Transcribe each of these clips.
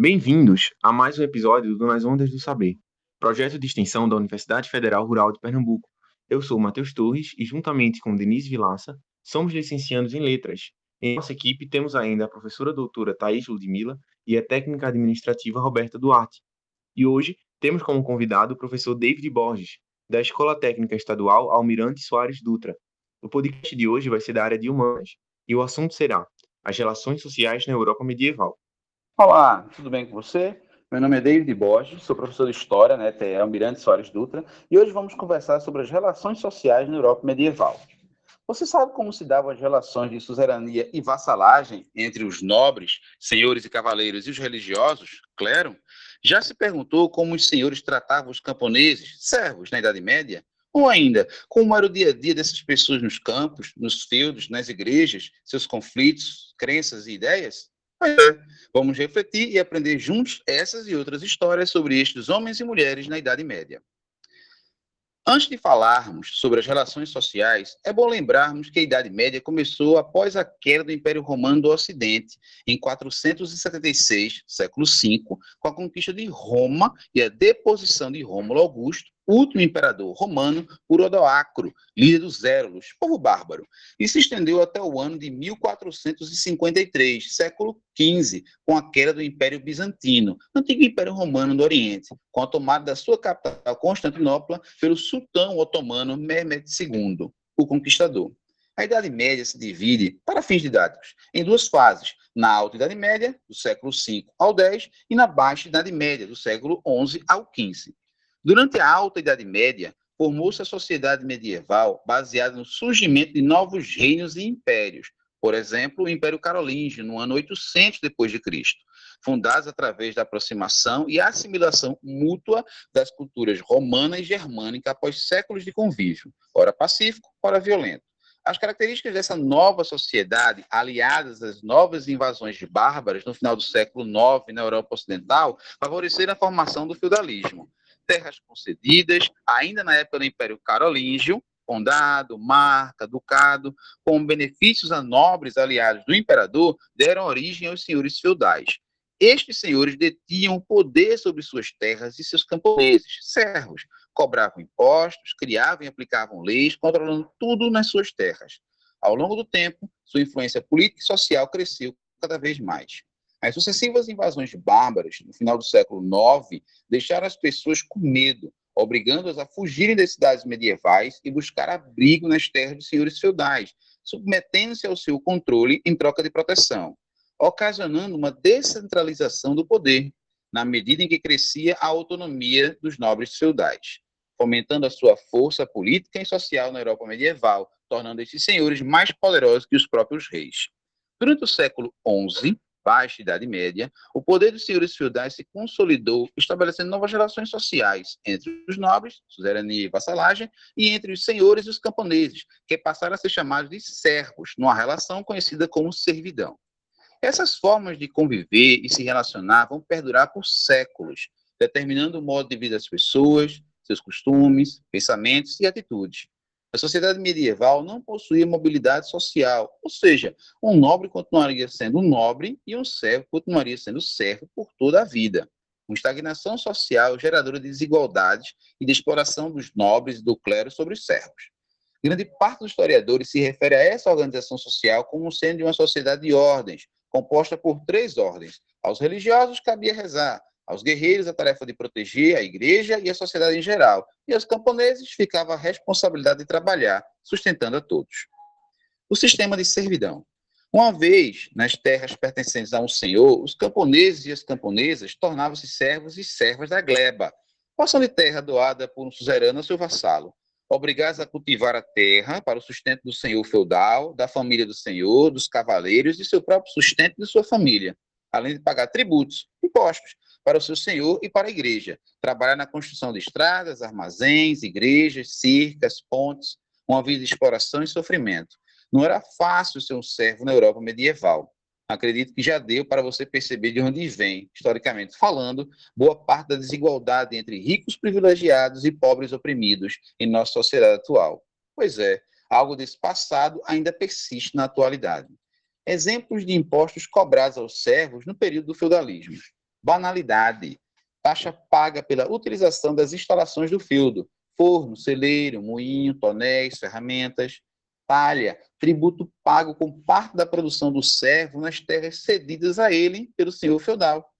Bem-vindos a mais um episódio do Nas Ondas do Saber, projeto de extensão da Universidade Federal Rural de Pernambuco. Eu sou Matheus Torres e, juntamente com Denise Vilaça, somos licenciados em Letras. Em nossa equipe temos ainda a professora doutora Thaís Ludmilla e a técnica administrativa Roberta Duarte. E hoje temos como convidado o professor David Borges, da Escola Técnica Estadual Almirante Soares Dutra. O podcast de hoje vai ser da área de Humanas e o assunto será as relações sociais na Europa medieval. Olá, tudo bem com você? Meu nome é David Borges, sou professor de História na ETE Almirante Soares Dutra e hoje vamos conversar sobre as relações sociais na Europa medieval. Você sabe como se davam as relações de suzerania e vassalagem entre os nobres, senhores e cavaleiros e os religiosos, clero? Já se perguntou como os senhores tratavam os camponeses, servos, na Idade Média? Ou ainda, como era o dia a dia dessas pessoas nos campos, nos feudos, nas igrejas, seus conflitos, crenças e ideias? É. Vamos refletir e aprender juntos essas e outras histórias sobre estes homens e mulheres na Idade Média. Antes de falarmos sobre as relações sociais, é bom lembrarmos que a Idade Média começou após a queda do Império Romano do Ocidente, em 476, século V, com a conquista de Roma e a deposição de Rômulo Augusto, último imperador romano, por Odoacro, líder dos Érulos, povo bárbaro, e se estendeu até o ano de 1453, século XV, com a queda do Império Bizantino, antigo Império Romano do Oriente, com a tomada da sua capital, Constantinopla, pelo sultão otomano Mehmed II, o Conquistador. A Idade Média se divide, para fins didáticos, em duas fases, na Alta Idade Média, do século V ao X, e na Baixa Idade Média, do século XI ao XV. Durante a Alta Idade Média, formou-se a sociedade medieval baseada no surgimento de novos reinos e impérios, por exemplo, o Império Carolíngio, no ano 800 depois de Cristo, fundados através da aproximação e assimilação mútua das culturas romana e germânica após séculos de convívio, ora pacífico, ora violento. As características dessa nova sociedade, aliadas às novas invasões de bárbaras no final do século IX na Europa Ocidental, favoreceram a formação do feudalismo terras concedidas, ainda na época do Império Carolíngio, condado, marca, ducado, com benefícios a nobres aliados do imperador, deram origem aos senhores feudais. Estes senhores detinham o poder sobre suas terras e seus camponeses, servos, cobravam impostos, criavam e aplicavam leis, controlando tudo nas suas terras. Ao longo do tempo, sua influência política e social cresceu cada vez mais. As sucessivas invasões bárbaras, no final do século IX, deixaram as pessoas com medo, obrigando-as a fugirem das cidades medievais e buscar abrigo nas terras dos senhores feudais, submetendo-se ao seu controle em troca de proteção, ocasionando uma descentralização do poder, na medida em que crescia a autonomia dos nobres feudais, fomentando a sua força política e social na Europa medieval, tornando esses senhores mais poderosos que os próprios reis. Durante o século XI, Baixa Idade Média, o poder dos senhores feudais se consolidou, estabelecendo novas relações sociais entre os nobres, suzerania e vassalagem, e entre os senhores e os camponeses, que passaram a ser chamados de servos, numa relação conhecida como servidão. Essas formas de conviver e se relacionar vão perdurar por séculos, determinando o modo de vida das pessoas, seus costumes, pensamentos e atitudes. A sociedade medieval não possuía mobilidade social, ou seja, um nobre continuaria sendo nobre e um servo continuaria sendo servo por toda a vida. Uma estagnação social geradora de desigualdades e de exploração dos nobres e do clero sobre os servos. Grande parte dos historiadores se refere a essa organização social como sendo uma sociedade de ordens, composta por três ordens. Aos religiosos cabia rezar, aos guerreiros a tarefa de proteger a igreja e a sociedade em geral, e aos camponeses ficava a responsabilidade de trabalhar, sustentando a todos. O sistema de servidão. Uma vez nas terras pertencentes a um senhor, os camponeses e as camponesas tornavam-se servos e servas da gleba, porção de terra doada por um suzerano a seu vassalo, obrigados a cultivar a terra para o sustento do senhor feudal, da família do senhor, dos cavaleiros e seu próprio sustento de sua família, além de pagar tributos, impostos, para o seu senhor e para a igreja. Trabalhar na construção de estradas, armazéns, igrejas, cercas, pontes, uma vida de exploração e sofrimento. Não era fácil ser um servo na Europa medieval. Acredito que já deu para você perceber de onde vem, historicamente falando, boa parte da desigualdade entre ricos privilegiados e pobres oprimidos em nossa sociedade atual. Pois é, algo desse passado ainda persiste na atualidade. Exemplos de impostos cobrados aos servos no período do feudalismo Banalidade. Taxa paga pela utilização das instalações do feudo. Forno, celeiro, moinho, tonéis, ferramentas. Talha. Tributo pago com parte da produção do servo nas terras cedidas a ele pelo senhor feudal.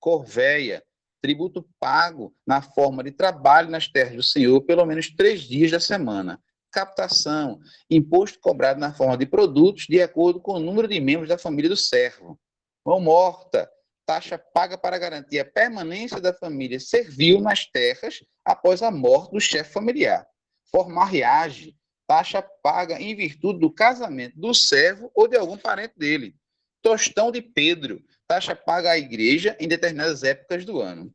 Corvéia. Tributo pago na forma de trabalho nas terras do senhor pelo menos três dias da semana captação, imposto cobrado na forma de produtos de acordo com o número de membros da família do servo. Mão morta, taxa paga para garantir a permanência da família servil nas terras após a morte do chefe familiar. Formarriage, taxa paga em virtude do casamento do servo ou de algum parente dele. Tostão de Pedro, taxa paga à igreja em determinadas épocas do ano.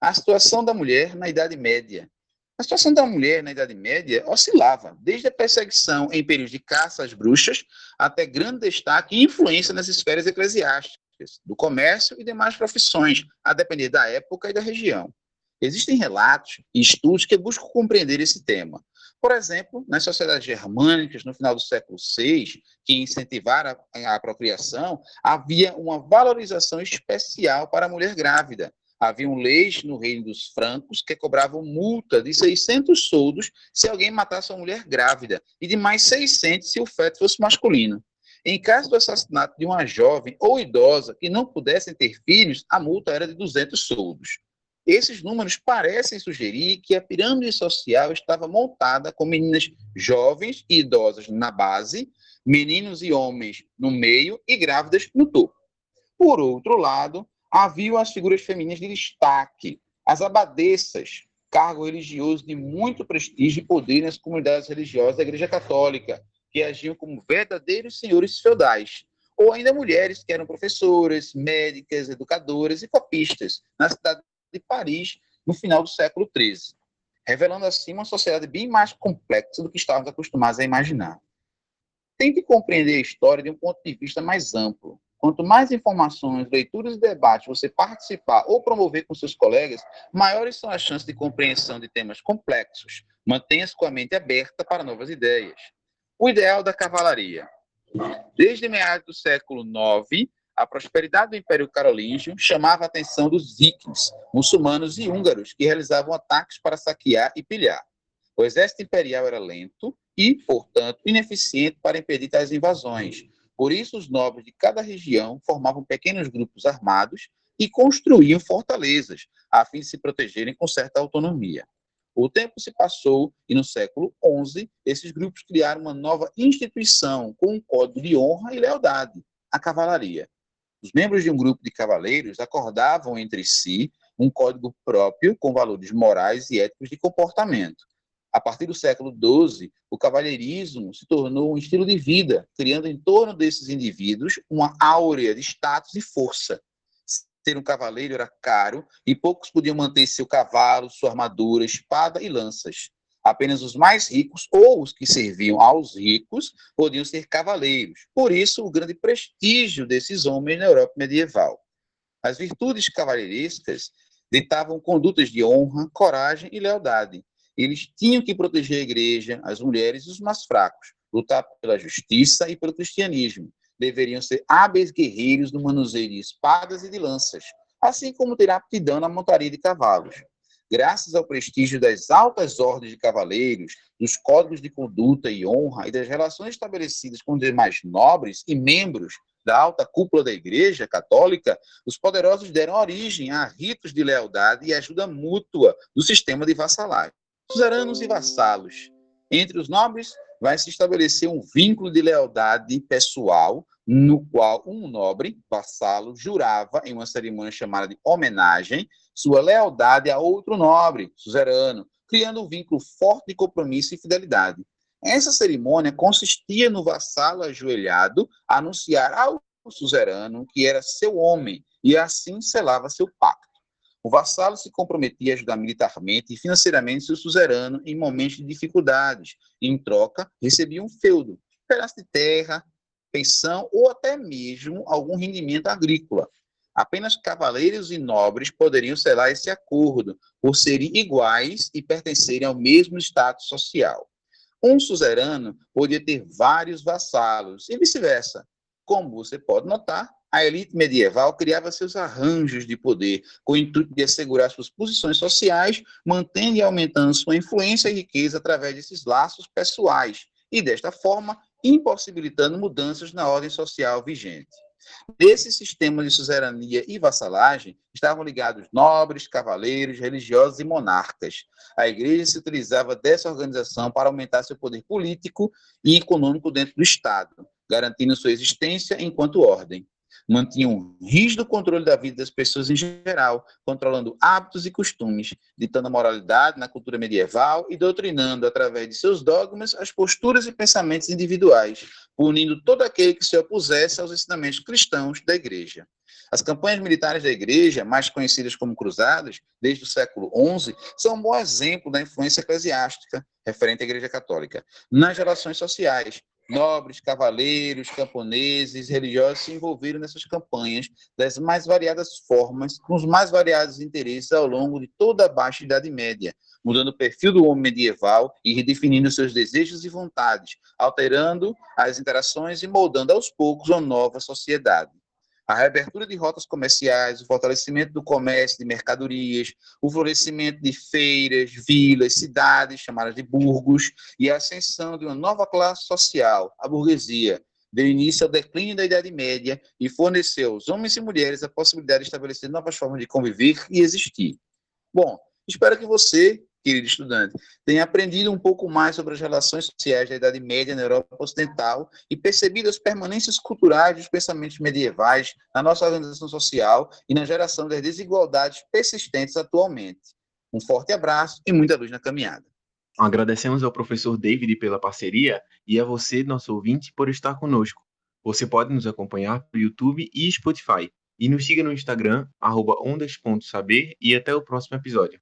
A situação da mulher na Idade Média. A situação da mulher na Idade Média oscilava, desde a perseguição em períodos de caça às bruxas até grande destaque e influência nas esferas eclesiásticas, do comércio e demais profissões, a depender da época e da região. Existem relatos e estudos que buscam compreender esse tema. Por exemplo, nas sociedades germânicas, no final do século VI, que incentivaram a, a procriação, havia uma valorização especial para a mulher grávida, Haviam leis no reino dos francos que cobravam multa de 600 soldos se alguém matasse uma mulher grávida e de mais 600 se o feto fosse masculino. Em caso do assassinato de uma jovem ou idosa que não pudessem ter filhos, a multa era de 200 soldos. Esses números parecem sugerir que a pirâmide social estava montada com meninas jovens e idosas na base, meninos e homens no meio e grávidas no topo. Por outro lado, haviam as figuras femininas de destaque, as abadesas, cargo religioso de muito prestígio e poder nas comunidades religiosas da Igreja Católica, que agiam como verdadeiros senhores feudais, ou ainda mulheres que eram professoras, médicas, educadoras e copistas, na cidade de Paris, no final do século XIII, revelando assim uma sociedade bem mais complexa do que estávamos acostumados a imaginar. Tente compreender a história de um ponto de vista mais amplo, Quanto mais informações, leituras e debates você participar ou promover com seus colegas, maiores são as chances de compreensão de temas complexos. Mantenha-se com a mente aberta para novas ideias. O ideal da cavalaria. Desde meados do século IX, a prosperidade do Império Carolíngio chamava a atenção dos vikings, muçulmanos e húngaros, que realizavam ataques para saquear e pilhar. O exército imperial era lento e, portanto, ineficiente para impedir tais invasões, por isso, os nobres de cada região formavam pequenos grupos armados e construíam fortalezas, a fim de se protegerem com certa autonomia. O tempo se passou e, no século XI, esses grupos criaram uma nova instituição com um código de honra e lealdade, a cavalaria. Os membros de um grupo de cavaleiros acordavam entre si um código próprio com valores morais e éticos de comportamento, a partir do século XII, o cavalheirismo se tornou um estilo de vida, criando em torno desses indivíduos uma áurea de status e força. Ser um cavaleiro era caro e poucos podiam manter seu cavalo, sua armadura, espada e lanças. Apenas os mais ricos ou os que serviam aos ricos podiam ser cavaleiros. Por isso, o grande prestígio desses homens na Europa medieval. As virtudes cavalheirescas ditavam condutas de honra, coragem e lealdade, eles tinham que proteger a igreja, as mulheres e os mais fracos, lutar pela justiça e pelo cristianismo. Deveriam ser hábeis guerreiros no manuseio de espadas e de lanças, assim como ter aptidão na montaria de cavalos. Graças ao prestígio das altas ordens de cavaleiros, dos códigos de conduta e honra e das relações estabelecidas com os demais nobres e membros da alta cúpula da Igreja Católica, os poderosos deram origem a ritos de lealdade e ajuda mútua do sistema de vassalagem suzeranos e vassalos. Entre os nobres vai se estabelecer um vínculo de lealdade pessoal, no qual um nobre, vassalo, jurava, em uma cerimônia chamada de homenagem, sua lealdade a outro nobre, suzerano, criando um vínculo forte de compromisso e fidelidade. Essa cerimônia consistia no vassalo ajoelhado anunciar ao suzerano que era seu homem e assim selava seu pacto. O vassalo se comprometia a ajudar militarmente e financeiramente seu suzerano em momentos de dificuldades. Em troca, recebia um feudo, um pedaço de terra, pensão ou até mesmo algum rendimento agrícola. Apenas cavaleiros e nobres poderiam selar esse acordo, por serem iguais e pertencerem ao mesmo status social. Um suzerano podia ter vários vassalos e vice-versa. Como você pode notar, A elite medieval criava seus arranjos de poder, com o intuito de assegurar suas posições sociais, mantendo e aumentando sua influência e riqueza através desses laços pessoais, e desta forma impossibilitando mudanças na ordem social vigente. Desse sistema de suzerania e vassalagem estavam ligados nobres, cavaleiros, religiosos e monarcas. A igreja se utilizava dessa organização para aumentar seu poder político e econômico dentro do Estado, garantindo sua existência enquanto ordem mantinham rígido controle da vida das pessoas em geral, controlando hábitos e costumes, ditando a moralidade na cultura medieval e doutrinando, através de seus dogmas, as posturas e pensamentos individuais, punindo todo aquele que se opusesse aos ensinamentos cristãos da Igreja. As campanhas militares da Igreja, mais conhecidas como cruzadas, desde o século XI, são um bom exemplo da influência eclesiástica referente à Igreja Católica nas relações sociais, Nobres, cavaleiros, camponeses, religiosos se envolveram nessas campanhas das mais variadas formas, com os mais variados interesses ao longo de toda a Baixa Idade Média, mudando o perfil do homem medieval e redefinindo seus desejos e vontades, alterando as interações e moldando aos poucos uma nova sociedade a reabertura de rotas comerciais, o fortalecimento do comércio de mercadorias, o florescimento de feiras, vilas, cidades chamadas de burgos e a ascensão de uma nova classe social, a burguesia, deu início ao declínio da Idade Média e forneceu aos homens e mulheres a possibilidade de estabelecer novas formas de conviver e existir. Bom, espero que você querido estudante, tenha aprendido um pouco mais sobre as relações sociais da Idade Média na Europa Ocidental e percebido as permanências culturais dos pensamentos medievais na nossa organização social e na geração das desigualdades persistentes atualmente. Um forte abraço e muita luz na caminhada. Agradecemos ao professor David pela parceria e a você, nosso ouvinte, por estar conosco. Você pode nos acompanhar pelo YouTube e Spotify. E nos siga no Instagram, ondas.saber, e até o próximo episódio.